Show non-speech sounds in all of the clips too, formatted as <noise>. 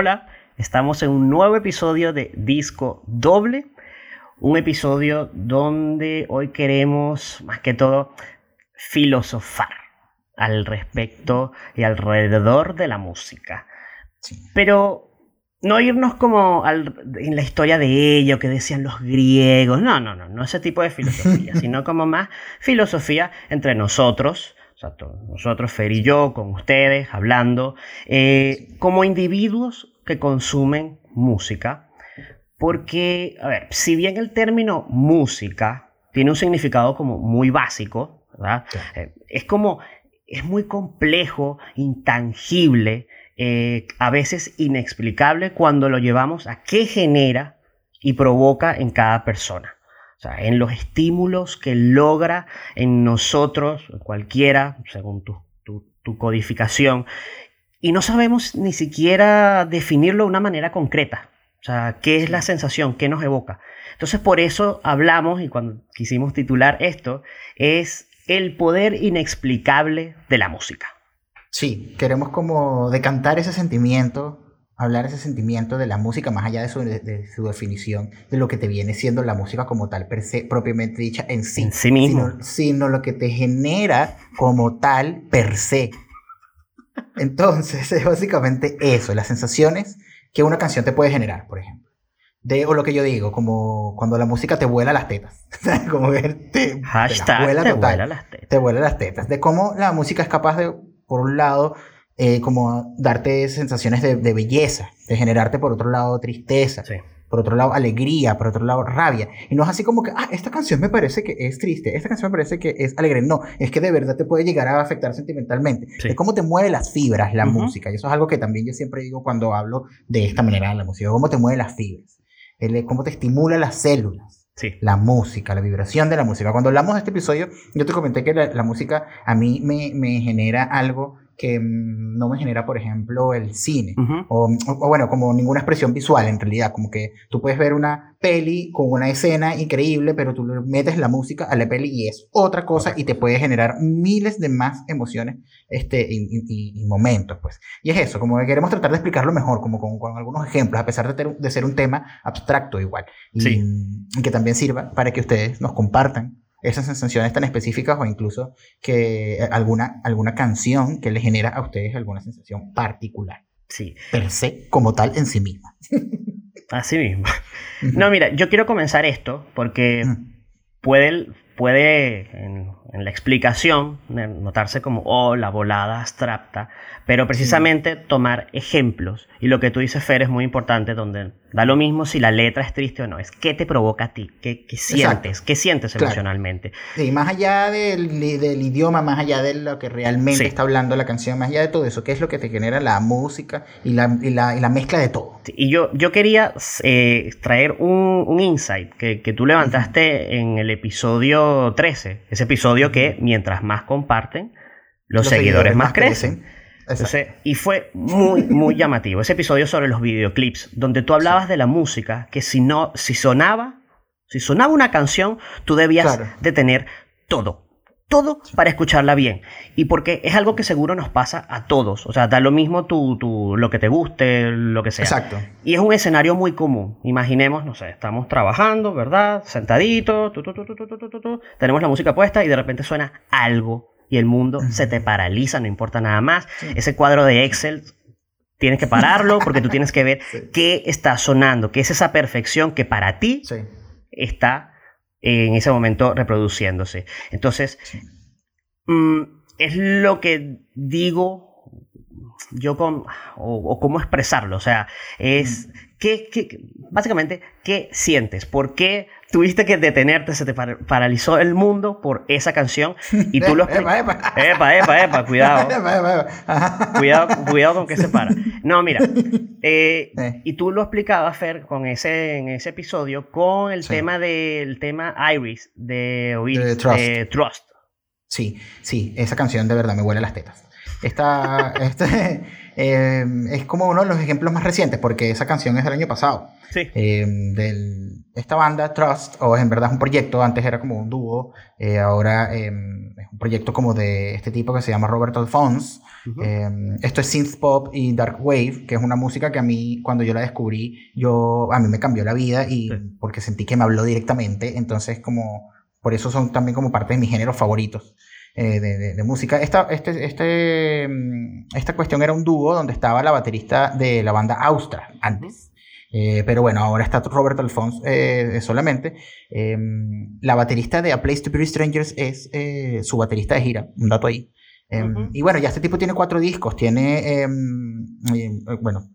Hola, estamos en un nuevo episodio de Disco Doble, un episodio donde hoy queremos más que todo filosofar al respecto y alrededor de la música. Pero no irnos como en la historia de ello que decían los griegos, no, no, no, no ese tipo de filosofía, <laughs> sino como más filosofía entre nosotros, nosotros, Fer y yo, con ustedes, hablando, eh, como individuos que consumen música. Porque, a ver, si bien el término música tiene un significado como muy básico, ¿verdad? Eh, es como, es muy complejo, intangible, eh, a veces inexplicable cuando lo llevamos a qué genera y provoca en cada persona. O sea, en los estímulos que logra en nosotros, cualquiera, según tu, codificación, y no sabemos ni siquiera definirlo de una manera concreta. O sea, ¿qué es la sensación? ¿Qué nos evoca? Entonces, por eso hablamos, y cuando quisimos titular esto, es el poder inexplicable de la música. Sí, queremos como decantar ese sentimiento hablar ese sentimiento de la música más allá de su, definición, de lo que te viene siendo la música como tal, per se, propiamente dicha en sí. En sí mismo. Sino, lo que te genera como tal per se. Entonces, <laughs> es básicamente eso, las sensaciones que una canción te puede generar, por ejemplo. De, o lo que yo digo, como cuando la música te vuela las tetas. <laughs> como ver, te, vuela te vuela las tetas. Te vuela las tetas. De cómo la música es capaz de, por un lado, eh, como darte sensaciones de, belleza, de generarte por otro lado tristeza, por otro lado alegría, por otro lado rabia. Y no es así como que, ah, esta canción me parece que es triste, esta canción me parece que es alegre. No, es que de verdad te puede llegar a afectar sentimentalmente. Es cómo te mueve las fibras la música. Y eso es algo que también yo siempre digo cuando hablo de esta manera de la música, cómo te mueve las fibras, cómo te estimula las células. La música, la vibración de la música. Cuando hablamos de este episodio, yo te comenté que la, música a mí me, me genera algo que mm, no me genera, por ejemplo, el cine. o, bueno, como ninguna expresión visual en realidad. Como que tú puedes ver una peli con una escena increíble, pero tú metes la música a la peli y es otra cosa y te puede generar miles de más emociones este, y, momentos. Pues. Y es eso, como que queremos tratar de explicarlo mejor, como con, algunos ejemplos, a pesar de, de, ser un tema abstracto igual. Y, y que también sirva para que ustedes nos compartan esas sensaciones tan específicas o incluso que eh, alguna, alguna canción que le genera a ustedes alguna sensación particular. Sí. Per se, como tal, en sí misma. <laughs> Así mismo. No, mira, yo quiero comenzar esto porque puede, puede en, la explicación notarse como, oh, la volada abstracta, pero precisamente tomar ejemplos. Y lo que tú dices, Fer, es muy importante, donde da lo mismo si la letra es triste o no, es qué te provoca a ti, qué, sientes, qué sientes emocionalmente. Sí, más allá del, del, idioma, más allá de lo que realmente está hablando la canción, más allá de todo eso, qué es lo que te genera la música y la, y la, y la mezcla de todo. y yo, yo quería eh, traer un, un, insight que, que tú levantaste en el episodio 13, ese episodio que mientras más comparten, los, seguidores, más crecen y fue muy, muy llamativo. Ese episodio sobre los videoclips, donde tú hablabas de la música, que si no, si sonaba, si sonaba una canción, tú debías de tener todo. Todo para escucharla bien. Y porque es algo que seguro nos pasa a todos. O sea, da lo mismo tu, lo que te guste, lo que sea. Exacto. Y es un escenario muy común. Imaginemos, no sé, estamos trabajando, ¿verdad? Sentaditos, tenemos la música puesta y de repente suena algo y el mundo se te paraliza, no importa nada más. Ese cuadro de Excel tienes que pararlo <laughs> porque tú tienes que ver qué está sonando, qué es esa perfección que para ti está en ese momento reproduciéndose. Entonces, mm, es lo que digo yo con, o, cómo expresarlo, o sea, es, ¿qué, básicamente, ¿qué sientes? ¿Por qué tuviste que detenerte, se te paralizó el mundo por esa canción y tú lo <laughs> epa, epa, epa, epa, epa, cuidado. <laughs> cuidado, cuidado con que se para. No, mira, <laughs> eh, y tú lo explicabas, Fer, con ese, en ese episodio, con el tema del tema Iris de oír Trust. Sí, sí, esa canción de verdad me huele las tetas. Esta, este, eh, es como uno de los ejemplos más recientes, porque esa canción es del año pasado. Sí. Eh, del esta banda, Trust, o en verdad es un proyecto, antes era como un dúo, eh, ahora em, es un proyecto como de este tipo que se llama Robert Alphonse. Em, esto es synth pop y dark wave, que es una música que a mí, cuando yo la descubrí, yo, a mí me cambió la vida y porque sentí que me habló directamente, entonces como, por eso son también como parte de mis géneros favoritos. Eh, de, música. Esta, este, este, em, esta cuestión era un dúo donde estaba la baterista de la banda Austra antes. Eh, pero bueno, ahora está Robert Alphonse eh, solamente. Em, la baterista de A Place to Be Strangers es eh, su baterista de gira, un dato ahí. Em, y bueno, ya este tipo tiene cuatro discos, tiene, em, bueno,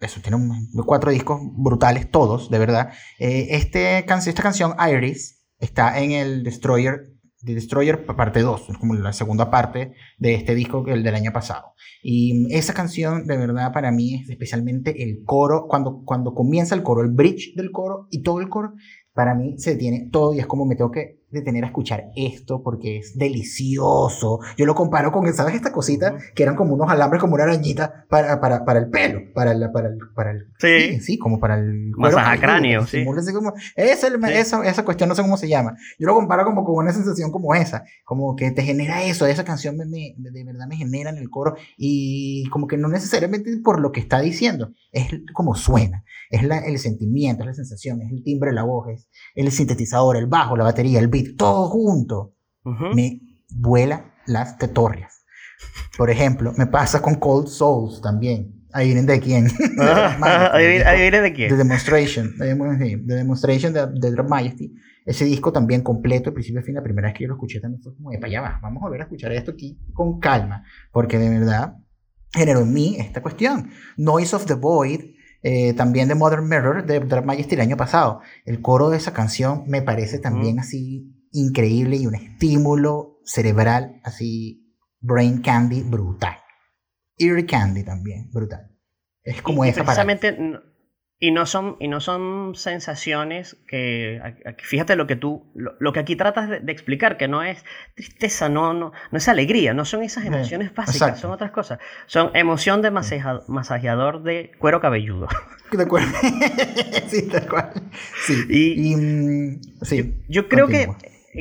eso, tiene cuatro discos brutales, todos, de verdad. este esta canción, Iris, está en el Destroyer The Destroyer parte 2, es como la segunda parte de este disco el del año pasado. Y esa canción de verdad para mí es especialmente el coro, cuando, cuando comienza el coro, el bridge del coro y todo el coro, para mí se detiene todo y es como me tengo que detener a escuchar esto porque es delicioso. Yo lo comparo con, ¿sabes? Esta cosita que eran como unos alambres, como una arañita para, para, para el pelo, para, la, para, el, para el... Sí. sí, como para el... cráneo, sí. Como, es el, esa, esa cuestión, no sé cómo se llama. Yo lo comparo como con una sensación como esa, como que te genera eso, esa canción me, me, de verdad me genera en el coro y como que no necesariamente por lo que está diciendo, es como suena, es la, el sentimiento, es la sensación, es el timbre de la voz, es el sintetizador, el bajo, la batería, el beat, todo junto, me vuela las tetorrias. Por ejemplo, me pasa con Cold Souls también. Ahí vienen de quién. <laughs> <laughs> Ahí vienen de quién. The Demonstration. The Demonstration de, de Drop Majesty. Ese disco también completo, de principio a fin, la primera vez que yo lo escuché también fue como, para allá va, vamos a volver a escuchar esto aquí con calma, porque de verdad generó en mí esta cuestión. Noise of the Void, eh, también de Modern Mirror, de Drop Majesty el año pasado. El coro de esa canción me parece también así increíble y un estímulo cerebral así, brain candy brutal. Ear candy también, brutal. Es como esa precisamente, y no son, y no son sensaciones que, fíjate lo que tú, lo, que aquí tratas de, explicar, que no es tristeza, no, no, no es alegría, no son esas emociones básicas, son otras cosas. Son emoción de masajeador de cuero cabelludo. <laughs> De acuerdo. <laughs> sí, tal cual. Sí. Y, mm, sí. Yo, creo que,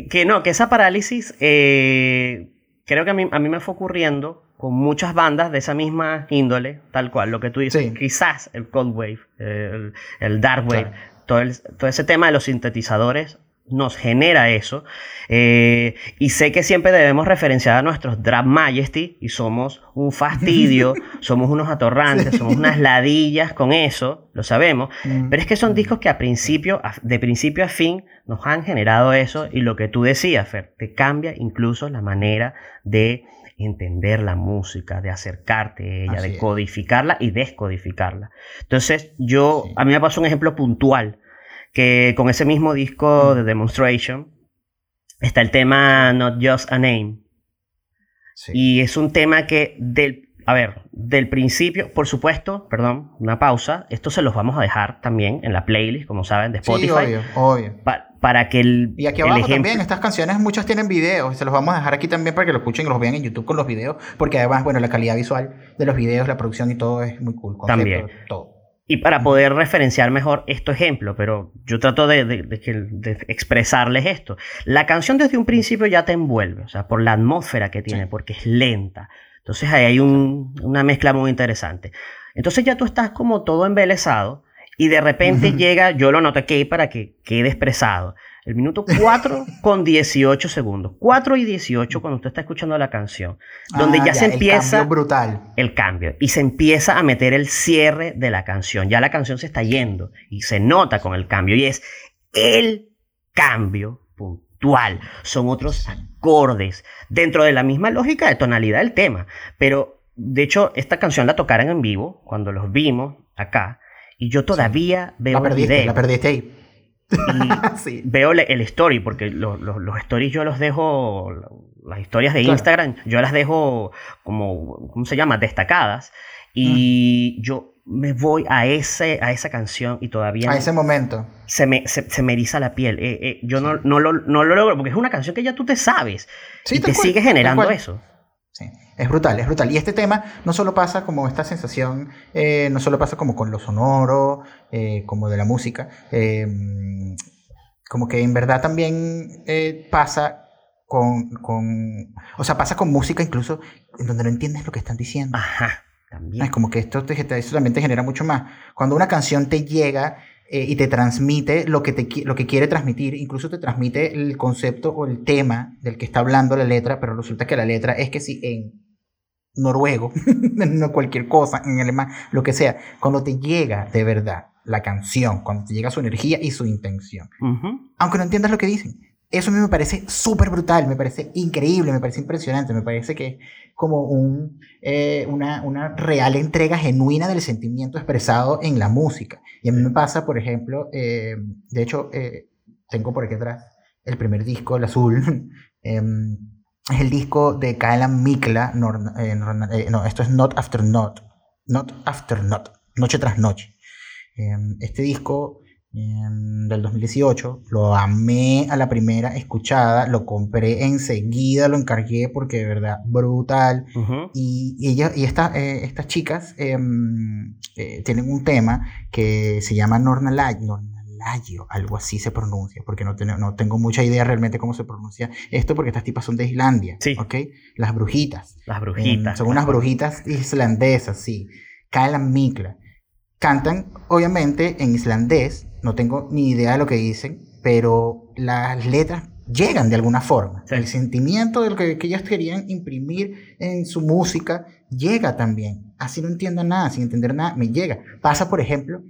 que no, que esa parálisis, eh, creo que a mí, a mí me fue ocurriendo con muchas bandas de esa misma índole, tal cual, lo que tú dices, quizás el Cold Wave, el, Dark Wave, todo, todo ese tema de los sintetizadores nos genera eso. Eh, y sé que siempre debemos referenciar a nuestros Drag Majesty y somos un fastidio, <laughs> somos unos atorrantes, somos unas ladillas con eso, lo sabemos. Mm. Pero es que son discos que a principio, de principio a fin nos han generado eso y lo que tú decías, Fer, te cambia incluso la manera de entender la música, de acercarte a ella, de codificarla y descodificarla. Entonces, yo, a mí me pasó un ejemplo puntual, que con ese mismo disco mm. de Demonstration está el tema Not Just a Name. Y es un tema que del, a ver, del principio, por supuesto, perdón, una pausa, esto se los vamos a dejar también en la playlist, como saben, de Spotify. Sí, obvio, obvio para que el. Y aquí abajo también, estas canciones muchas tienen videos, se los vamos a dejar aquí también para que lo escuchen y los vean en YouTube con los videos, porque además, bueno, la calidad visual de los videos, la producción y todo es muy cool. también. Todo. Y para poder referenciar mejor este ejemplo, pero yo trato de, de, expresarles esto. La canción desde un principio ya te envuelve, o sea, por la atmósfera que tiene, porque es lenta. Entonces ahí hay una mezcla muy interesante. Entonces ya tú estás como todo embelesado y de repente llega, yo lo noté aquí para que quede expresado. El minuto 4 <laughs> con 18 segundos. 4 y 18 cuando usted está escuchando la canción. Donde ah, ya, se empieza... El cambio brutal. El cambio. Y se empieza a meter el cierre de la canción. Ya la canción se está yendo. Y se nota con el cambio. Y es el cambio Son otros acordes. Dentro de la misma lógica de tonalidad del tema. Pero, de hecho, esta canción la tocaron en vivo. Cuando los vimos acá y yo todavía veo la perdiste, La perdiste ahí. <laughs> sí. Veo el story, porque los, stories yo los dejo, las historias de Instagram, yo las dejo como, ¿cómo se llama? Destacadas. Y mm. yo me voy a, ese, a esa canción y todavía... A ese momento. Se me, se, me eriza la piel. Eh, eh, yo no, no, lo, no, lo, logro, porque es una canción que ya tú te sabes. y te sigue generando eso. Sí, es brutal, es brutal. Y este tema no solo pasa como esta sensación, eh, no solo pasa como con lo sonoro, como de la música, eh, Como que en verdad también pasa con, con, o sea, pasa con música incluso en donde no entiendes lo que están diciendo. Ajá, también. Es como que esto, te, también te genera mucho más. Cuando una canción te llega eh, y te transmite lo que, te, lo que quiere transmitir, incluso te transmite el concepto o el tema del que está hablando la letra, pero resulta que la letra es que si en noruego, <laughs> no cualquier cosa, en alemán, lo que sea, cuando te llega de verdad la canción, cuando te llega su energía y su intención, aunque no entiendas lo que dicen, eso a mí me parece súper brutal, me parece increíble, me parece impresionante, me parece que como un, eh, una, una, real entrega genuina del sentimiento expresado en la música. Y a mí me pasa, por ejemplo, eh, de hecho, eh, tengo por aquí atrás el primer disco, el azul, <laughs> em, es el disco de Kaelan Mikla, no, esto es Not After Not, Not After Not, Noche tras Noche. Em, este disco del 2018. Lo amé a la primera escuchada, lo compré enseguida, lo encargué porque de verdad brutal. Y, ella, y esta, eh, estas chicas em, eh, tienen un tema que se llama Nornalayo, algo así se pronuncia, porque no, no tengo mucha idea realmente cómo se pronuncia esto, porque estas tipas son de Islandia, sí. Las brujitas. Las brujitas. Em, son unas brujitas islandesas, sí. Kaelan Mikla. Cantan, obviamente, en islandés, no tengo ni idea de lo que dicen, pero las letras llegan de alguna forma. El sentimiento de lo que, ellas querían imprimir en su música llega también. Así no entiendo nada, sin entender nada, me llega. Pasa, por ejemplo,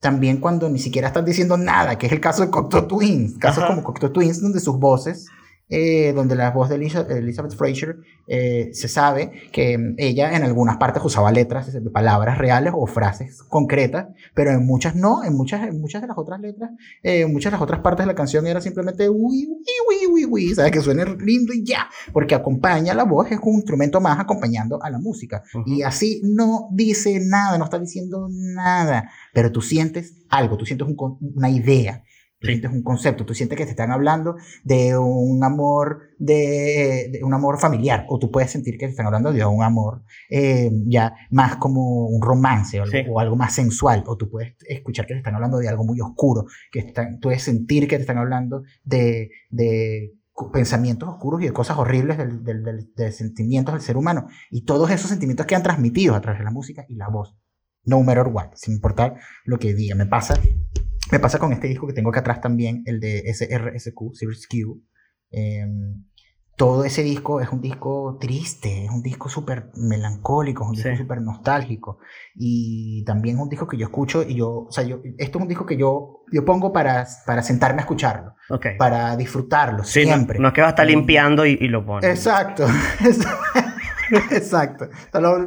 también cuando ni siquiera están diciendo nada, que es el caso de Cocteau Twins. Casos como Cocteau Twins, donde sus voces eh, donde la voz de Elizabeth Fraser eh, se sabe que ella en algunas partes usaba letras, palabras reales o frases concretas, pero en muchas no, en muchas, en muchas de las otras letras, eh, en muchas de las otras partes de la canción era simplemente uy, uy, uy, uy, ¿sabes? Que suene lindo y ya, porque acompaña la voz, es un instrumento más acompañando a la música. Y así no dice nada, no está diciendo nada, pero tú sientes algo, tú sientes una idea Tú sientes un concepto, tú sientes que te están hablando de un amor, de, un amor familiar, o tú puedes sentir que te están hablando de un amor eh, ya más como un romance o algo, más sensual, o tú puedes escuchar que te están hablando de algo muy oscuro, que están, tú puedes sentir que te están hablando de, de pensamientos oscuros y de cosas horribles del, del, de sentimientos del ser humano. Y todos esos sentimientos quedan transmitidos a través de la música y la voz. No matter what, sin importar lo que diga. Me pasa me pasa con este disco que tengo acá atrás también, el de SRSQ, Series Q. Em, todo ese disco es un disco triste, es un disco súper melancólico, es un disco súper nostálgico. Y también es un disco que yo escucho y yo, o sea, yo, esto es un disco que yo, yo pongo para, para sentarme a escucharlo, para disfrutarlo siempre. No, es que va a estar limpiando y, y lo pone. Exacto. <laughs> Exacto. <laughs> Está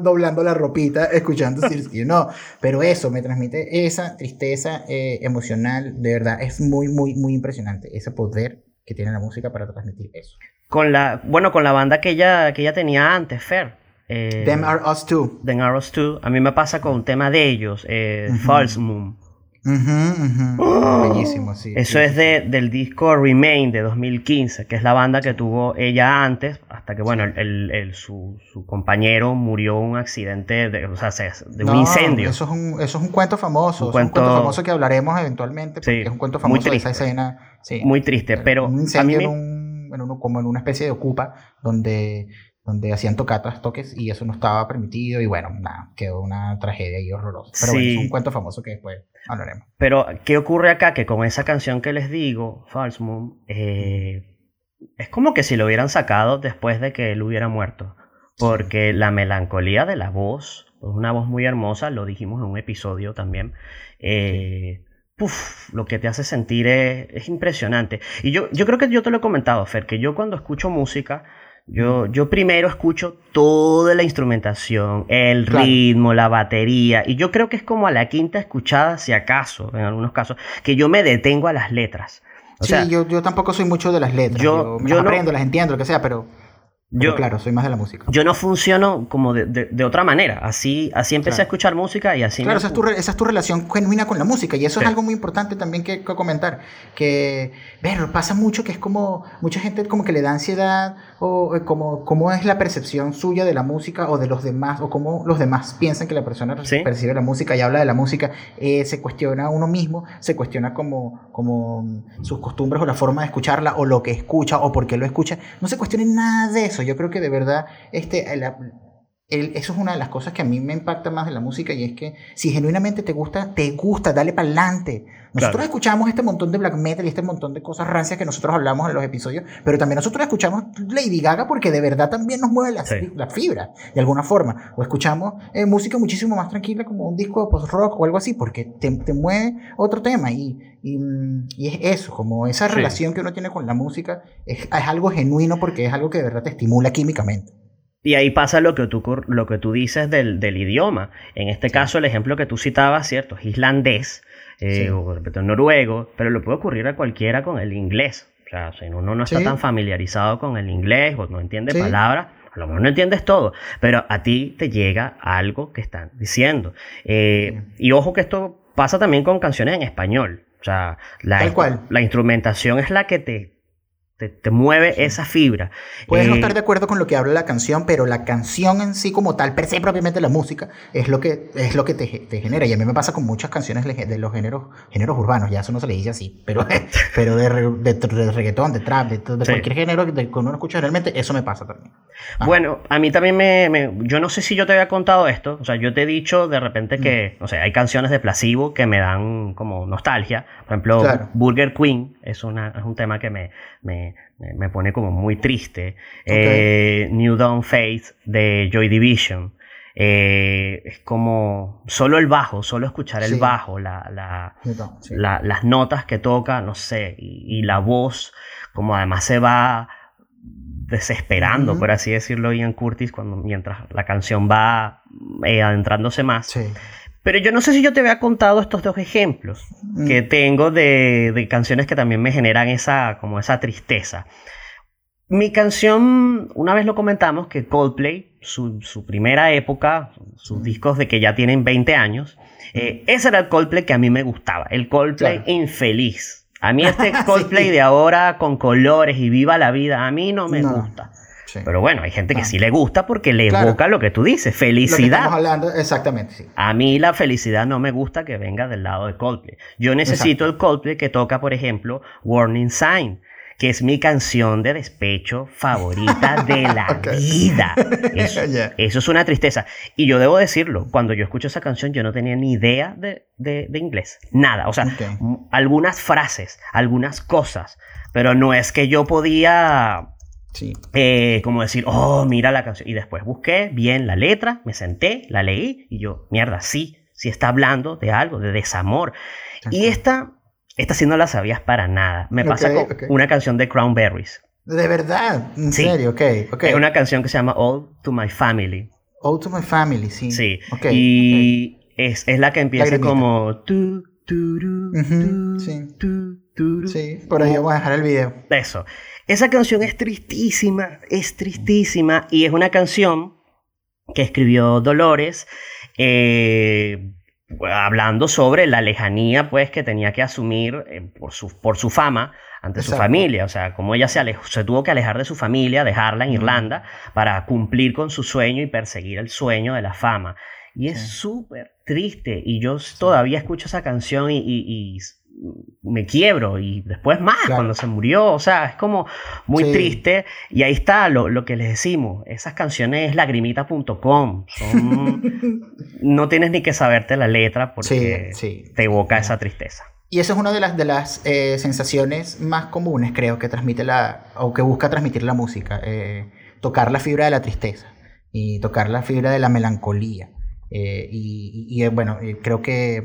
doblando la ropita, escuchando Sirsky. No, pero eso me transmite esa tristeza eh, emocional. De verdad, es muy, muy, muy impresionante ese poder que tiene la música para transmitir eso. Con la, bueno, con la banda que ella, que ella tenía antes, Fer. Eh, Them Are Us Too. Them Are Us Too. A mí me pasa con un tema de ellos, eh, False Moon. ¡Oh! Bellísimo, sí. Eso es de, del disco Remain de 2015, que es la banda que tuvo ella antes, hasta que, bueno, el, el, su, su, compañero murió en un accidente, de, o sea, de un incendio. Eso es un, eso es un cuento famoso, un cuento, famoso que hablaremos eventualmente, porque es un cuento famoso de esa escena. Sí, muy triste, pero... Un incendio en, un, en un, como en una especie de ocupa, donde donde hacían tocatas, toques, y eso no estaba permitido, y bueno, nada, quedó una tragedia y horrorosa. Pero bueno, es un cuento famoso que después hablaremos. Pero, ¿qué ocurre acá? Que con esa canción que les digo, False Moon, eh, es como que si lo hubieran sacado después de que él hubiera muerto. Porque la melancolía de la voz, es una voz muy hermosa, lo dijimos en un episodio también. Eh, lo que te hace sentir es, es, impresionante. Y yo, yo creo que yo te lo he comentado, Fer, que yo cuando escucho música, yo, yo primero escucho toda la instrumentación, el ritmo, la batería, y yo creo que es como a la quinta escuchada, si acaso, en algunos casos, que yo me detengo a las letras. sí, yo, yo tampoco soy mucho de las letras. Yo, yo, aprendo, las entiendo, lo que sea, pero yo, claro, soy más de la música. Yo no funciono como de, de, otra manera. Así, así empecé a escuchar música y así. Claro, esa, es tu, esa, es tu, relación genuina con la música. Y eso es algo muy importante también que, comentar. Que, ver, pasa mucho que es como. Mucha gente como que le da ansiedad o como cómo es la percepción suya de la música o de los demás o cómo los demás piensan que la persona percibe la música y habla de la música. Eh, se cuestiona a uno mismo, se cuestiona como, como sus costumbres o la forma de escucharla o lo que escucha o por qué lo escucha. No se cuestione nada de eso yo creo que de verdad este, eso es una de las cosas que a mí me impacta más de la música y es que si genuinamente te gusta, te gusta, dale para adelante. Nosotros escuchamos este montón de black metal y este montón de cosas rancias que nosotros hablamos en los episodios, pero también nosotros escuchamos Lady Gaga porque de verdad también nos mueve la, fibra de alguna forma. O escuchamos eh, música muchísimo más tranquila como un disco de post-rock o algo así porque te, te mueve otro tema y, y, y, es eso, como esa relación que uno tiene con la música es, es algo genuino porque es algo que de verdad te estimula químicamente. Y ahí pasa lo que tú, lo que tú dices del, del idioma. En este caso, el ejemplo que tú citabas, ¿cierto? Es islandés eh, o noruego, pero lo puede ocurrir a cualquiera con el inglés. O sea, si uno no está tan familiarizado con el inglés o no entiende palabras, a lo mejor no entiendes todo, pero a ti te llega algo que están diciendo. Eh, y ojo que esto pasa también con canciones en español. O sea, la, la instrumentación es la que te te, mueve esa fibra. Puedes no eh, estar de acuerdo con lo que habla la canción, pero la canción en sí como tal, per se propiamente la música, es lo que, es lo que te, te genera. Y a mí me pasa con muchas canciones de los géneros, géneros urbanos, ya eso no se le dice así, pero, <laughs> pero de, de, reggaetón, de trap, de, cualquier género que uno escucha realmente, eso me pasa también. Bueno, a mí también me, Yo no sé si yo te había contado esto, o sea, yo te he dicho de repente que, mm. o sea, hay canciones de Placebo que me dan como nostalgia. Por ejemplo, Burger Queen es, una, es un tema que me me, pone como muy triste. Eh, New Dawn Faith de Joy Division. Eh, es como solo el bajo, solo escuchar el bajo, la, las notas que toca, no sé, y, la voz, como además se va desesperando, por así decirlo, Ian Curtis, cuando, mientras la canción va eh, adentrándose más. Pero yo no sé si yo te había contado estos dos ejemplos mm. que tengo de, canciones que también me generan esa, como esa tristeza. Mi canción, una vez lo comentamos, que Coldplay, su, primera época, sus discos de que ya tienen 20 años, eh, ese era el Coldplay que a mí me gustaba, el Coldplay infeliz. A mí este <laughs> Coldplay de ahora con colores y viva la vida, a mí no me gusta. Pero bueno, hay gente que ah. sí le gusta porque le evoca lo que tú dices, felicidad. estamos hablando, exactamente, sí. A mí la felicidad no me gusta que venga del lado de Coldplay. Yo necesito el Coldplay que toca, por ejemplo, Warning Sign que es mi canción de despecho favorita <laughs> de la vida. <laughs> Eso, eso, es una tristeza. Y yo debo decirlo, cuando yo escucho esa canción yo no tenía ni idea de, de, inglés. Nada. O sea, algunas frases, algunas cosas. Pero no es que yo podía Sí. Eh, como decir, oh, mira la canción. Y después busqué bien la letra, me senté, la leí y yo, mierda, sí, sí está hablando de algo, de desamor. Y esta, esta sí no la sabías para nada. Me pasa con una canción de Crownberries. De verdad, en serio, ok, Es una canción que se llama All to My Family. All to My Family, sí. Sí. y es, es, la que empieza como... Tu, sí. sí, por ahí vamos a dejar el video. Eso. Esa canción es tristísima, es tristísima y es una canción que escribió Dolores eh, hablando sobre la lejanía pues que tenía que asumir eh, por, su, por su fama ante su familia, o sea, como ella se, alejó, se tuvo que alejar de su familia, dejarla en Irlanda para cumplir con su sueño y perseguir el sueño de la fama. Y es súper triste y yo todavía escucho esa canción y me quiebro y después más cuando se murió, o sea, es como muy triste. Y ahí está lo, que les decimos, esas canciones lagrimita.com, <laughs> no tienes ni que saberte la letra porque te evoca esa tristeza. Y esa es una de las, de las eh, sensaciones más comunes, creo, que transmite la, o que busca transmitir la música, eh, tocar la fibra de la tristeza y tocar la fibra de la melancolía. Eh, y, y, bueno, creo que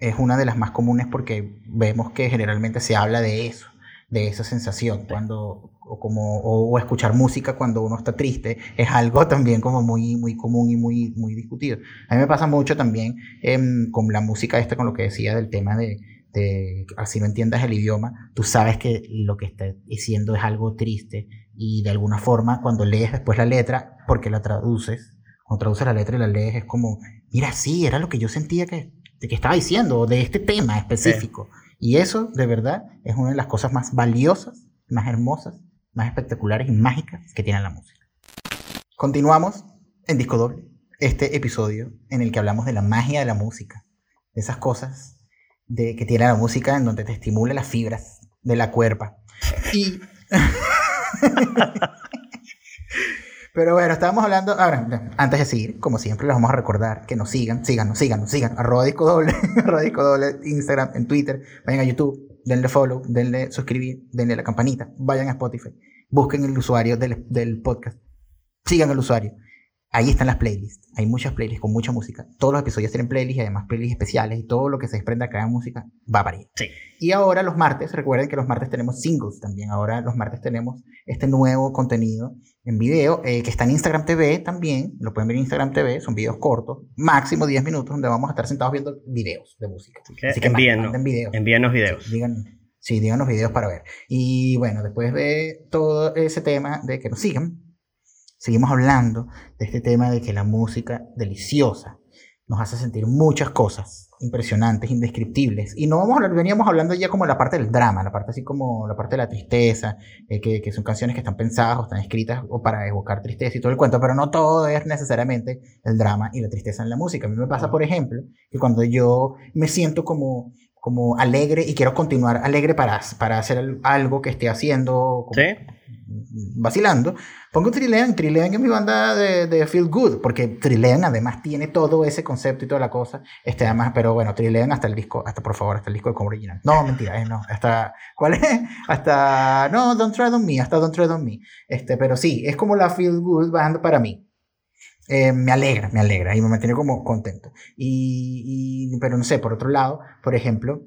es una de las más comunes porque vemos que generalmente se habla de eso, de esa sensación, cuando, o, como, o, escuchar música cuando uno está triste, es algo <laughs> también como muy, muy común y muy, muy discutido. A mí me pasa mucho también em, con la música esta, con lo que decía del tema de, de, así no entiendas el idioma, tú sabes que lo que está diciendo es algo triste y de alguna forma cuando lees después la letra, porque la traduces, cuando traduces la letra y la lees es como, mira, sí, era lo que yo sentía que, que estaba diciendo, de este tema específico. Y eso, de verdad, es una de las cosas más valiosas, más hermosas, más espectaculares y mágicas que tiene la música. Continuamos en Disco Doble, este episodio en el que hablamos de la magia de la música, de esas cosas de, que tiene la música en donde te estimula las fibras de la cuerpa. Y... <laughs> Pero bueno, estábamos hablando. Ahora, antes de seguir, como siempre, les vamos a recordar que nos sigan, síganos, síganos, sigan. Arroba disco doble, <laughs> arroba disco doble, Instagram, en Twitter. Vayan a YouTube, denle follow, denle suscribir, denle la campanita. Vayan a Spotify, busquen el usuario del, del podcast. Sigan al usuario. Ahí están las playlists. Hay muchas playlists con mucha música. Todos los episodios tienen playlists y además playlists especiales y todo lo que se desprenda acá en música va para ahí. Sí. Y ahora los martes, recuerden que los martes tenemos singles también. Ahora los martes tenemos este nuevo contenido en video eh, que está en Instagram TV también. Lo pueden ver en Instagram TV. Son videos cortos, máximo 10 minutos, donde vamos a estar sentados viendo videos de música. Así que, envíenos, videos. envíenos videos. Sí, digan, sí, díganos videos para ver. Y bueno, después de todo ese tema de que nos sigan, seguimos hablando de este tema de que la música deliciosa nos hace sentir muchas cosas impresionantes, indescriptibles. Y no vamos a hablar, veníamos hablando ya como la parte del drama, la parte así como la parte de la tristeza, eh, que, que, son canciones que están pensadas o están escritas o para evocar tristeza y todo el cuento, pero no todo es necesariamente el drama y la tristeza en la música. A mí me pasa, por ejemplo, que cuando yo me siento como como alegre y quiero continuar alegre para, para hacer algo que esté haciendo, ¿Sí? vacilando, pongo Trilean. Trilean es mi banda de, de, Feel Good, porque Trilean además tiene todo ese concepto y toda la cosa. Este, además, pero bueno, Trilean hasta el disco, hasta por favor, hasta el disco de como original. No, mentira, eh, no, hasta, ¿cuál es? Hasta, no, Don't Tread on Me, hasta Don't Tread on Me. Este, pero sí, es como la Feel Good banda para mí. Eh, me alegra, me alegra y me mantiene como contento. Y, y, pero no sé, por otro lado, por ejemplo,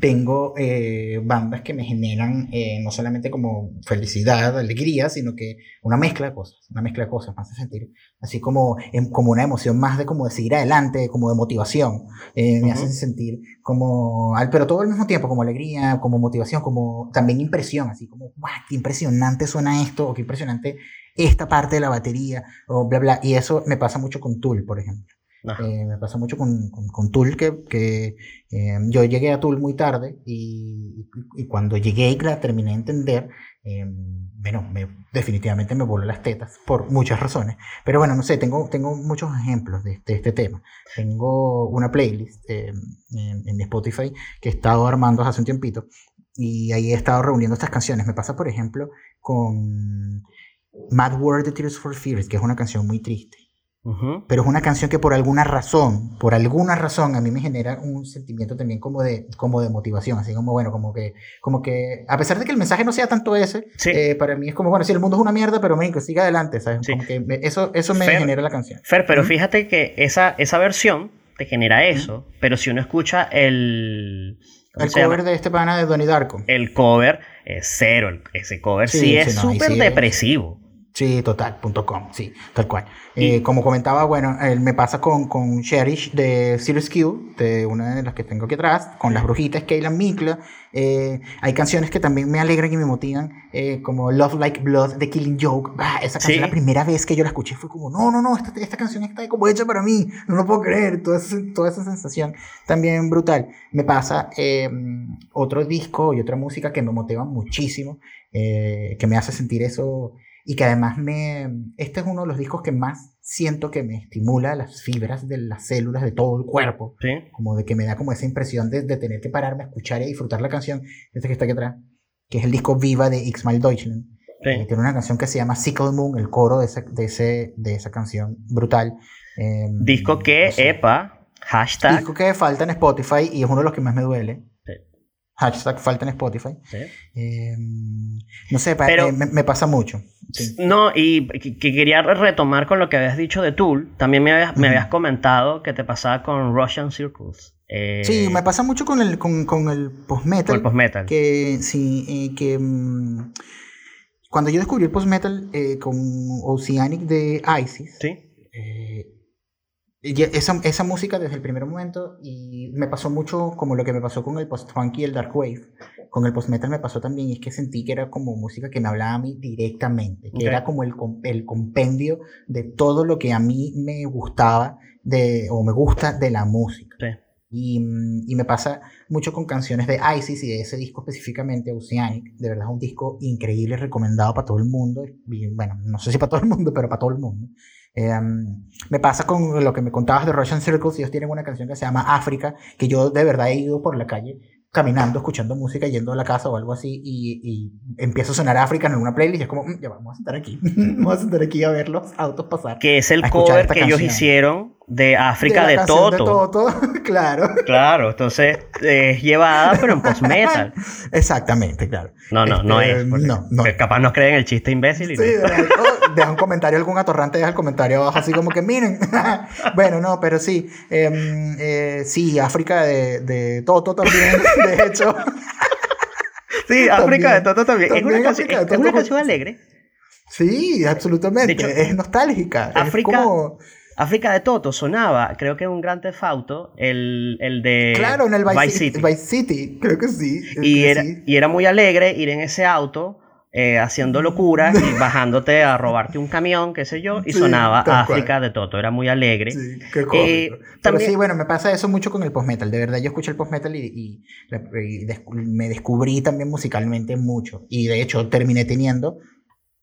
tengo eh, bandas que me generan eh, no solamente como felicidad, alegría, sino que una mezcla de cosas, una mezcla de cosas, más de sentir, así como, como una emoción más de como de seguir adelante, como de motivación, eh, me hacen sentir como, pero todo al mismo tiempo, como alegría, como motivación, como también impresión, así como, ¡guau! ¡Qué impresionante suena esto! O qué impresionante esta parte de la batería, o bla, bla. Y eso me pasa mucho con Tool, por ejemplo. Eh, me pasa mucho con, con, con Tool, que, que eh, yo llegué a Tool muy tarde y, y, cuando llegué y la terminé de entender, eh, bueno, me, definitivamente me voló las tetas por muchas razones. Pero bueno, no sé, tengo, tengo muchos ejemplos de, de este tema. Tengo una playlist en, en Spotify que he estado armando hace un tiempito y ahí he estado reuniendo estas canciones. Me pasa, por ejemplo, con Mad World de Tears for Fears, que es una canción muy triste. Pero es una canción que por alguna razón, por alguna razón, a mí me genera un sentimiento también como de, como de motivación, así como, bueno, como que, como que, a pesar de que el mensaje no sea tanto ese, eh, para mí es como, bueno, si el mundo es una mierda, pero México sigue adelante, ¿sabes? Como que eso, eso me genera la canción. Fer, pero fíjate que esa, esa versión te genera eso, pero si uno escucha el... El cover de este pana de Donnie Darko. El cover es cero, ese cover sí, es súper depresivo. Sí, total.com, sí, tal cual. Eh, como comentaba, bueno, él me pasa con, con Cherish de Serious Q, de una de las que tengo aquí atrás, con las brujitas, Kaylan Mikla. Eh, hay canciones que también me alegran y me motivan, eh, como Love Like Blood de Killing Joke. Ah, esa canción, la primera vez que yo la escuché fue como, no, no, no, esta, esta canción está como hecha para mí, no lo puedo creer, toda esa, toda esa sensación también brutal. Me pasa otro disco y otra música que me motiva muchísimo, que me hace sentir eso y que además me... Este es uno de los discos que más siento que me estimula las fibras de las células de todo el cuerpo. ¿Sí? Como de que me da como esa impresión de, de, tener que pararme a escuchar y disfrutar la canción. Este que está aquí atrás, que es el disco Viva de X-Mal Deutschland. Sí. Eh, tiene una canción que se llama Sickle Moon, el coro de, ese, de, ese, de esa canción brutal. Eh, disco que, no sé, epa, hashtag. Disco que falta en Spotify y es uno de los que más me duele hashtag falta en Spotify. Sí. Eh, no sé, Pero, eh, me, me, pasa mucho. Sí. No, y que, que, quería retomar con lo que habías dicho de Tool. También me habías, -huh. me habías comentado que te pasaba con Russian Circles. Eh, sí, me pasa mucho con el, con, con el post-metal. Post-metal. Que, sí, que um, cuando yo descubrí el post-metal con Oceanic de ISIS, ¿Sí? Esa, esa, música desde el primer momento y me pasó mucho como lo que me pasó con el post-funk y el dark wave. Con el post-metal me pasó también y es que sentí que era como música que me hablaba a mí directamente, que era como el, el compendio de todo lo que a mí me gustaba de, o me gusta de la música. Y, mm, y, me pasa mucho con canciones de ISIS y de ese disco específicamente, Oceanic. De verdad es un disco increíble, recomendado para todo el mundo. bueno, no sé si para todo el mundo, pero para todo el mundo. Em, me pasa con lo que me contabas de Russian Circles. Ellos tienen una canción que se llama África, que yo de verdad he ido por la calle caminando, escuchando música, yendo a la casa o algo así, y, y empiezo a sonar África en una playlist y es como, mm, ya vamos a sentar aquí, <laughs> vamos a sentar aquí a ver los autos pasar. Que es el cover que ellos hicieron de África de, Toto. De Toto, <laughs> claro. Claro, entonces es llevada, pero en post-metal. <laughs> Exactamente, claro. No, no, no es. No, no. Capaz nos creen el chiste imbécil. Y sí, deja un comentario, algún atorrante deja el comentario abajo, así como que miren. <laughs> bueno, no, pero sí. Em, eh, sí, África de, de Toto también, de hecho. sí, África de Toto también. es una, canción, es una canción alegre. Sí, absolutamente. es nostálgica. África. Es como África de Toto sonaba, creo que es un gran tefauto, el, el de claro, en el Vice, City. Vice City, creo que sí. Y, era, y era muy alegre ir en ese auto eh, haciendo locuras y <laughs> bajándote a robarte un camión, qué sé yo, y sonaba África de Toto, era muy alegre. Sí, qué eh, también... sí, bueno, me pasa eso mucho con el post-metal, de verdad yo escuché el post-metal y, y, me descubrí también musicalmente mucho, y de hecho terminé teniendo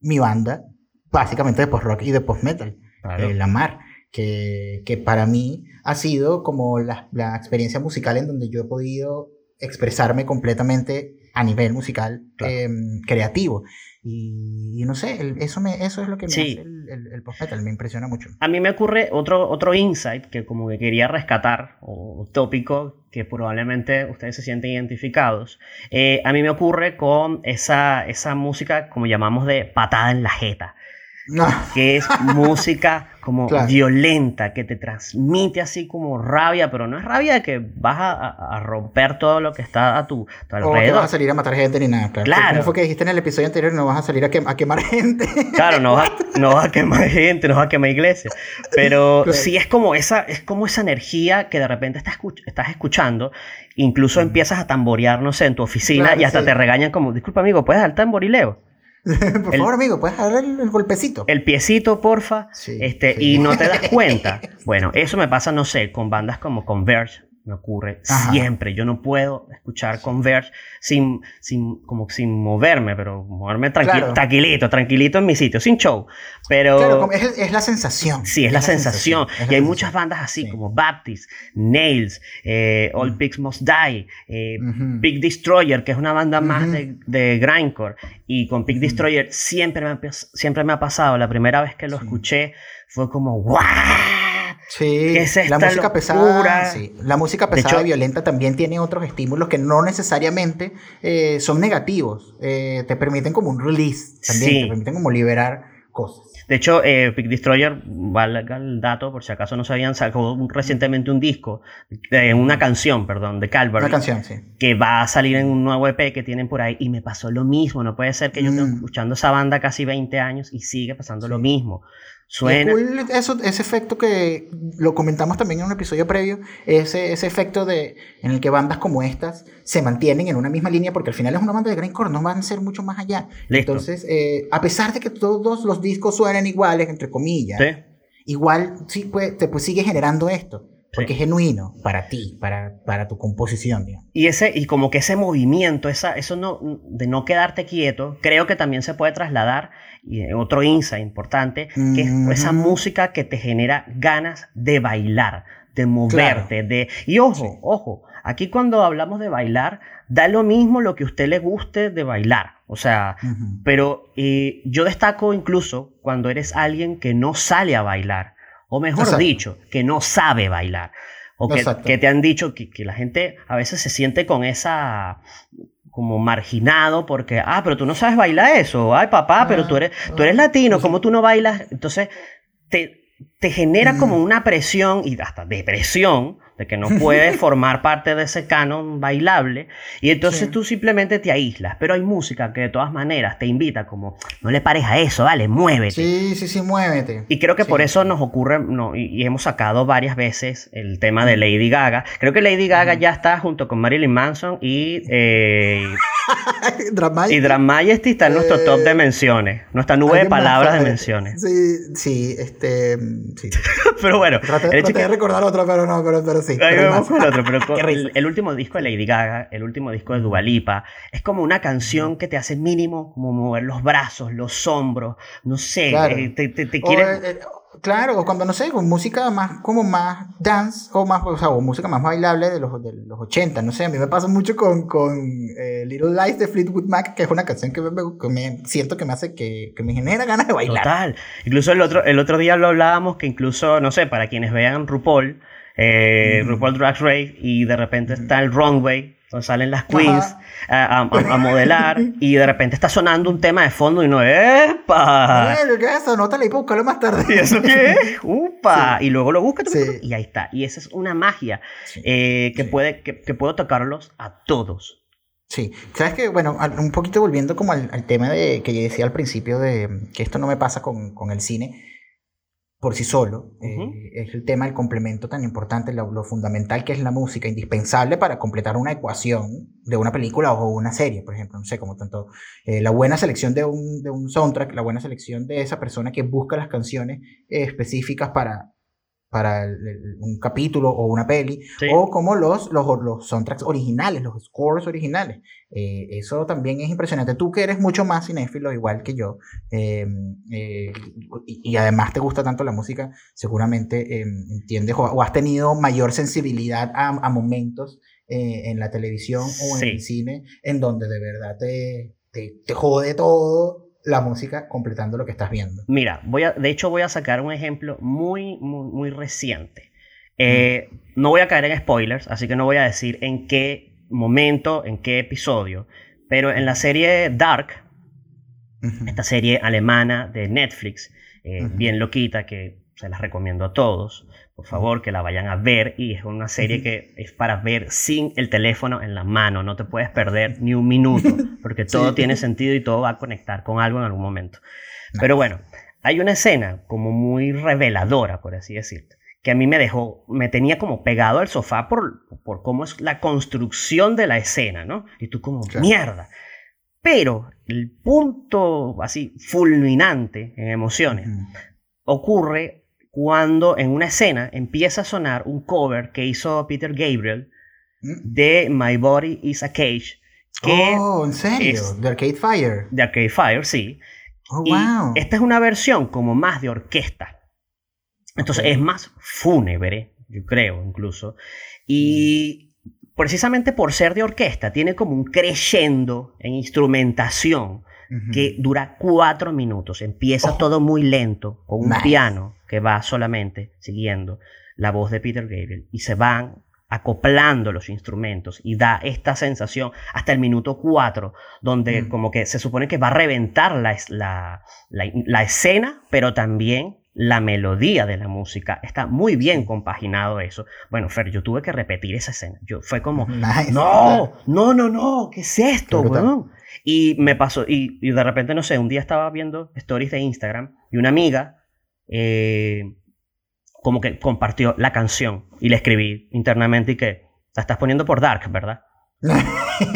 mi banda básicamente de post-rock y de post-metal, eh, La Mar que, que para mí ha sido como la, la, experiencia musical en donde yo he podido expresarme completamente a nivel musical em, creativo. Y, no sé, eso, me, eso es lo que me hace el, el, post-metal, me impresiona mucho. A mí me ocurre otro, otro insight que como que quería rescatar, o tópico que probablemente ustedes se sienten identificados. Eh, a mí me ocurre con esa, esa música como llamamos de patada en la jeta. Que es música como violenta, que te transmite así como rabia, pero no es rabia de que vas a, romper todo lo que está a tu, alrededor. O que vas a salir a matar gente ni nada. Claro. Como fue que dijiste en el episodio anterior, no vas a salir a, quemar <laughs> gente. Claro, no vas, a, no a quemar gente, no vas a quemar iglesias. Pero <laughs> sí es como, esa, es como esa energía que de repente estás, estás escuchando, incluso empiezas a tamborear, no sé, en tu oficina y hasta te regañan como, disculpa amigo, ¿puedes dar tamborileo? <laughs> Por favor, amigo, puedes darle el, golpecito. El piecito, porfa. este, Y no te das <laughs> cuenta. bueno, eso me pasa, no sé, con bandas como Converge, me ocurre siempre. Yo no puedo escuchar Converge sin, sin, como sin moverme, pero moverme tranquilito, tranquilito en mi sitio, sin show. Pero, claro, es, es la sensación. Sí, es, la, sensación. y hay muchas bandas así, como Baptist, Nails, eh, All Pigs Must Die, eh, Big Destroyer, que es una banda más de, de, grindcore. Y con Big Destroyer siempre me, siempre me ha pasado. La primera vez que lo escuché fue como, ¡guau! Sí, la música pesada, la música pesada y violenta también tiene otros estímulos que no necesariamente eh, son negativos, eh, te permiten como un release también, te permiten como liberar cosas. De hecho, eh, Destroyer, valga el dato, por si acaso no sabían, sacó recientemente un disco, eh, una canción, perdón, de Calvary. Una canción, sí. Que va a salir en un nuevo EP que tienen por ahí y me pasó lo mismo. No puede ser que yo esté mm. escuchando esa banda casi 20 años y sigue pasando lo mismo. Suena. eso, ese efecto que lo comentamos también en un episodio previo, ese, ese efecto de, en el que bandas como estas se mantienen en una misma línea, porque al final es una banda de grindcore, no van a ser mucho más allá. Entonces, eh, a pesar de que todos los discos suenan iguales, entre comillas, igual sí, pues, te pues, sigue generando esto. Porque es genuino para ti, para, para tu composición. Y, ese, y como que ese movimiento, esa, eso no, de no quedarte quieto, creo que también se puede trasladar, y otro insight importante, que es esa música que te genera ganas de bailar, de moverte, de... Y ojo, ojo, aquí cuando hablamos de bailar, da lo mismo lo que a usted le guste de bailar. O sea, pero eh, yo destaco incluso cuando eres alguien que no sale a bailar o mejor dicho, que no sabe bailar. O que, te han dicho que, la gente a veces se siente con esa como marginado porque, ah, pero tú no sabes bailar eso, ay papá, pero tú eres, tú eres latino, ¿cómo tú no bailas? Entonces te, te genera como mm. una presión y hasta depresión de que no puede <laughs> formar parte de ese canon bailable, y entonces tú simplemente te aíslas, pero hay música que de todas maneras te invita como, no le pares a eso, dale, muévete. Sí, sí, sí, muévete. Y creo que por eso nos ocurre, no, y, hemos sacado varias veces el tema de Lady Gaga. Creo que Lady Gaga ya está junto con Marilyn Manson y... Eh, <laughs> y Drum Majesty está en nuestro top de eh, menciones, nuestra nube de palabras de menciones. Sí, sí, este. Sí. <laughs> pero bueno. Traté, de recordar otro, pero no, pero, pero sí. <laughs> el, último disco de Lady Gaga, el último disco de Dualipa, es como una canción que te hace mínimo como mover los brazos, los hombros, no sé, eh, te, te, quiere. Eh, Claro, o cuando no sé, con música más como más dance o más, o sea, o música más bailable de los, de los 80, no sé, a mí me pasa mucho con, con eh, Little Lies de Fleetwood Mac, que es una canción que me, siento que me hace que, que, me genera ganas de bailar. Total. Incluso el otro, el otro día lo hablábamos que incluso, no sé, para quienes vean RuPaul, eh, RuPaul Drag Race y de repente está el Runway salen las queens a, modelar y de repente está sonando un tema de fondo y no ¡epa! ¿Qué es eso? No te la buscarlo más tarde. ¿Y eso qué ¡upa! Y luego lo buscas y ahí está. Y esa es una magia eh, que, puede, que, puedo tocarlos a todos. Sí, sabes que, bueno, un poquito volviendo como al, tema de que yo decía al principio de que esto no me pasa con, con el cine por sí solo. Eh, es el tema del complemento tan importante, lo, fundamental que es la música, indispensable para completar una ecuación de una película o una serie, por ejemplo. No sé, como tanto eh, la buena selección de un, de un, soundtrack, la buena selección de esa persona que busca las canciones específicas para, para un capítulo o una peli, o como los, los, los, soundtracks originales, los scores originales. Eh, eso también es impresionante. Tú que eres mucho más cinéfilo, igual que yo, eh, eh, y, además te gusta tanto la música, seguramente entiendes o, has tenido mayor sensibilidad a, momentos en la televisión o en el cine, en donde de verdad te, te, te jode todo la música completando lo que estás viendo. Mira, voy a, de hecho voy a sacar un ejemplo muy, muy, muy reciente. Eh, no voy a caer en spoilers, así que no voy a decir en qué momento, en qué episodio, pero en la serie Dark, esta serie alemana de Netflix, eh, bien loquita, que se las recomiendo a todos, por favor, que la vayan a ver. Y es una serie que es para ver sin el teléfono en la mano. No te puedes perder ni un minuto, <laughs> porque todo tiene sentido y todo va a conectar con algo en algún momento. Pero bueno, hay una escena como muy reveladora, por así decirte, que a mí me dejó, me tenía como pegado al sofá por, por cómo es la construcción de la escena, ¿no? Y tú como, mierda. Pero el punto así fulminante en emociones ocurre cuando en una escena empieza a sonar un cover que hizo Peter Gabriel mm. de My Body is a Cage. Que oh, ¿en serio? de Arcade Fire. De Arcade Fire, sí. Oh, wow. esta es una versión como más de orquesta. Entonces es más fúnebre, yo creo incluso. Y precisamente por ser de orquesta, tiene como un crescendo en instrumentación que dura cuatro minutos. Empieza oh. todo muy lento, con un piano que va solamente siguiendo la voz de Peter Gabriel y se van acoplando los instrumentos y da esta sensación hasta el minuto cuatro donde como que se supone que va a reventar la, la, la, escena, pero también la melodía de la música. Está muy bien compaginado eso. Bueno, Fer, yo tuve que repetir esa escena. Yo, fue como, no, no, no, no, ¿qué es esto? Y me pasó, y, de repente, no sé, un día estaba viendo stories de Instagram y una amiga eh, como que compartió la canción y le escribí internamente y que la estás poniendo por Dark, ¿verdad?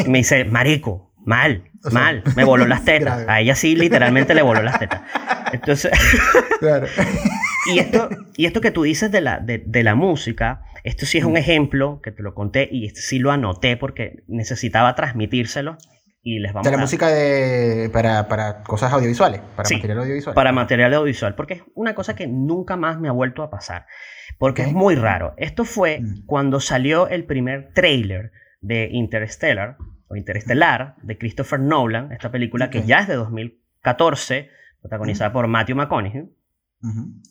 y me dice, marico, mal, mal, me voló las <laughs> tetas. A ella sí, literalmente le voló las tetas. Entonces, <laughs> claro. <laughs> y, esto, y esto que tú dices de la, de, de la música, esto sí es un mm. ejemplo que te lo conté y este sí lo anoté porque necesitaba transmitírselo y les vamos de la música de, para, para, cosas audiovisuales, para material audiovisual. Para material audiovisual, porque es una cosa que nunca más me ha vuelto a pasar, porque es muy raro. Esto fue mm. cuando salió el primer trailer de Interstellar, o Interestelar, de Christopher Nolan, esta película que ya es de 2014, protagonizada por Matthew McConaughey.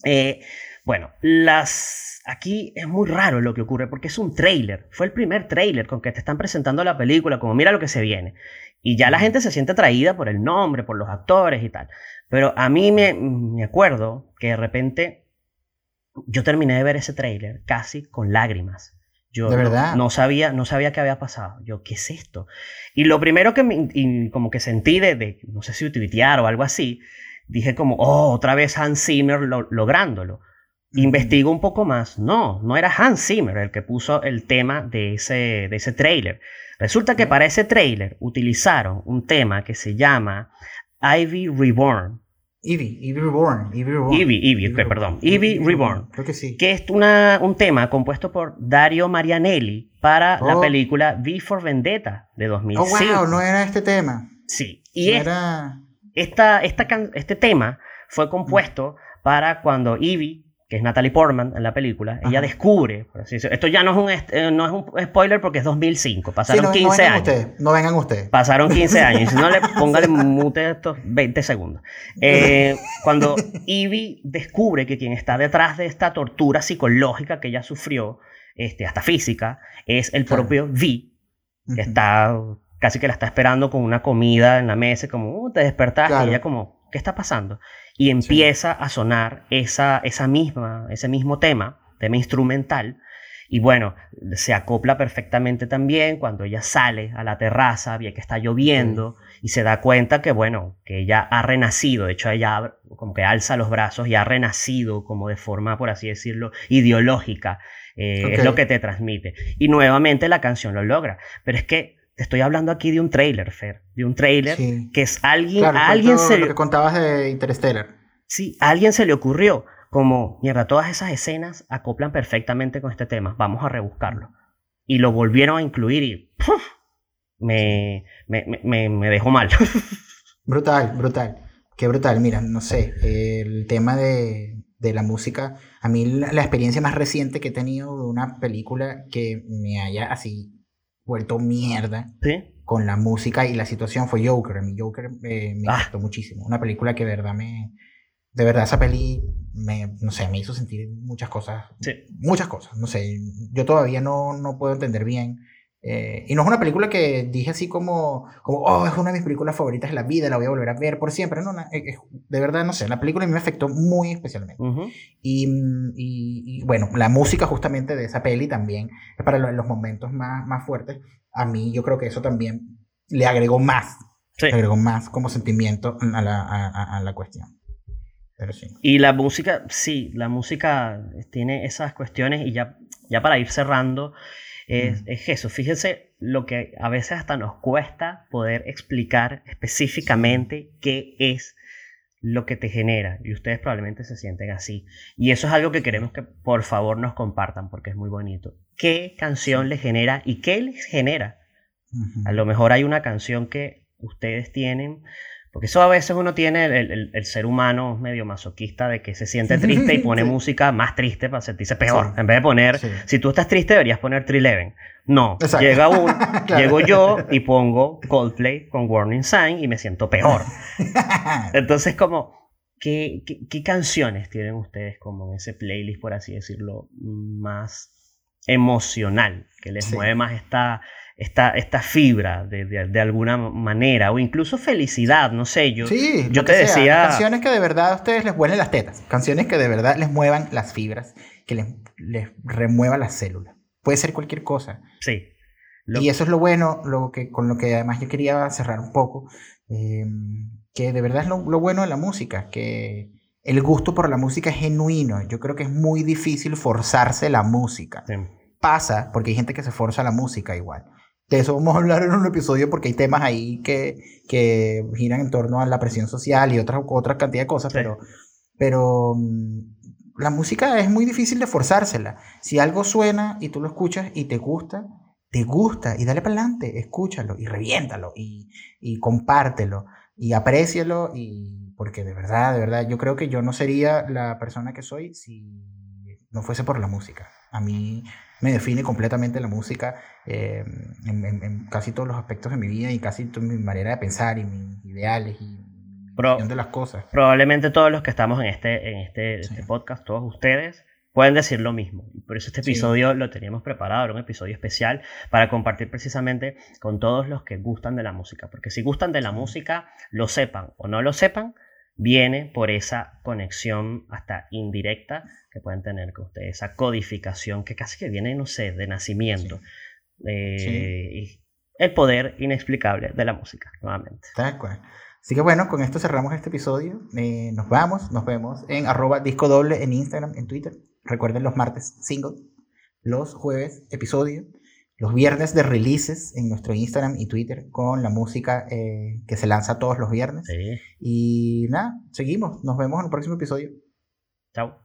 Eh, bueno, las... aquí es muy raro lo que ocurre porque es un trailer. Fue el primer trailer con que te están presentando la película, como mira lo que se viene. Y ya la gente se siente atraída por el nombre, por los actores y tal. Pero a mí me, me acuerdo que de repente yo terminé de ver ese tráiler casi con lágrimas. Yo ¿De verdad? No, sabía, no sabía qué había pasado. Yo, ¿qué es esto? Y lo primero que me, como que sentí de, no sé si tuitear o algo así, dije como, oh, otra vez Hans Zimmer lográndolo. Investigo un poco más. No, no era Hans Zimmer el que puso el tema de ese, de ese trailer. Resulta que para ese trailer utilizaron un tema que se llama Ivy Reborn. Ivy, Ivy Reborn. Ivy, Reborn. Ivy, perdón. Ivy, Reborn. Creo que sí. Que es una, un tema compuesto por Dario Marianelli para la oh. película V for Vendetta de 2005. Oh, wow, no era este tema. Sí. Y era... esta, esta, este tema fue compuesto para cuando Ivy que es Natalie Portman en la película, ella descubre, esto ya no es, un, eh, no es un spoiler porque es 2005, pasaron 15 años. no vengan ustedes. Pasaron 15 años, y si no le <laughs> póngale mute estos 20 segundos. Eh, cuando Ivy descubre que quien está detrás de esta tortura psicológica que ella sufrió, este, hasta física, es el propio V, que está casi que la está esperando con una comida en la mesa, como, uh, te despertaste, y ella como, ¿qué está pasando? Y empieza a sonar esa, esa misma, ese mismo tema, tema instrumental, y bueno, se acopla perfectamente también cuando ella sale a la terraza, ve que está lloviendo y se da cuenta que, bueno, que ella ha renacido. De hecho, ella como que alza los brazos y ha renacido como de forma, por así decirlo, ideológica. Eh, es lo que te transmite. Y nuevamente la canción lo logra. Pero es que estoy hablando aquí de un trailer, Fer. De un trailer que es alguien. a alguien se lo que contabas de Interstellar. Sí, a alguien se le ocurrió. Como, mierda, todas esas escenas acoplan perfectamente con este tema. Vamos a rebuscarlo. Y lo volvieron a incluir y. Me, me, dejó mal. <laughs> brutal, brutal. Qué brutal. Mira, no sé. El tema de, de la música. A mí la, la experiencia más reciente que he tenido de una película que me haya así vuelto mierda con la música y la situación fue Joker. Mi Joker eh, me ah. muchísimo. Una película que de verdad me... De verdad esa peli me, no sé, me hizo sentir muchas cosas. Muchas cosas. No sé, yo todavía no, no puedo entender bien eh, y no es una película que dije así como, como, oh, es una de mis películas favoritas de la vida, la voy a volver a ver por siempre. No, de verdad, no sé, la película a mí me afectó muy especialmente. y, y, bueno, la música justamente de esa peli también, es para los, momentos más, más fuertes, a mí yo creo que eso también le agregó más, le agregó más como sentimiento a la, a, a la cuestión. Pero sí. Y la música, sí, la música tiene esas cuestiones y ya, ya para ir cerrando, es, eso. Fíjense lo que a veces hasta nos cuesta poder explicar específicamente qué es lo que te genera y ustedes probablemente se sienten así. Y eso es algo que queremos que por favor nos compartan porque es muy bonito. ¿Qué canción les genera y qué les genera? A lo mejor hay una canción que ustedes tienen porque eso a veces uno tiene el, ser humano medio masoquista de que se siente triste y <laughs> pone música más triste para sentirse peor. En vez de poner, si tú estás triste deberías poner Trileven. No, llega un, <laughs> llego yo y <laughs> pongo Coldplay con Warning Sign y me siento peor. Entonces como, ¿qué, qué, canciones tienen ustedes como en ese playlist, por así decirlo, más emocional, que les mueve más esta esta, esta fibra de, de, alguna manera, o incluso felicidad, no sé, yo, sí, yo te decía... Canciones que de verdad a ustedes les huelen las tetas, canciones que de verdad les muevan las fibras, que les, les remuevan las células. Puede ser cualquier cosa. Sí. Y eso es lo bueno, lo que, con lo que además yo quería cerrar un poco, em, que de verdad es lo, lo bueno de la música, que el gusto por la música es genuino. Yo creo que es muy difícil forzarse la música. Pasa porque hay gente que se forza la música igual. De eso vamos a hablar en un episodio porque hay temas ahí que, que giran en torno a la presión social y otra, otra cantidad de cosas, pero, pero mm, la música es muy difícil de forzársela. Si algo suena y tú lo escuchas y te gusta, te gusta y dale para adelante, escúchalo y reviéntalo y, y compártelo y aprécialo y porque de verdad, de verdad, yo creo que yo no sería la persona que soy si no fuese por la música. A mí me define completamente la música eh, en, casi todos los aspectos de mi vida y casi mi manera de pensar y mis ideales y mi de las cosas. Probablemente todos los que estamos en este, en este, este podcast, todos ustedes, pueden decir lo mismo. Y por eso este episodio lo teníamos preparado, era un episodio especial para compartir precisamente con todos los que gustan de la música. Porque si gustan de la música, lo sepan o no lo sepan, viene por esa conexión hasta indirecta que pueden tener con ustedes, esa codificación que casi que viene, no sé, de nacimiento. Eh, el poder inexplicable de la música, nuevamente. Tal cual. Así que bueno, con esto cerramos este episodio. Eh, nos vamos, nos vemos en arroba disco doble en Instagram, en Twitter. Recuerden los martes single, los jueves episodio, los viernes de releases en nuestro Instagram y Twitter con la música eh, que se lanza todos los viernes. Y nada, seguimos. Nos vemos en el próximo episodio. Chao.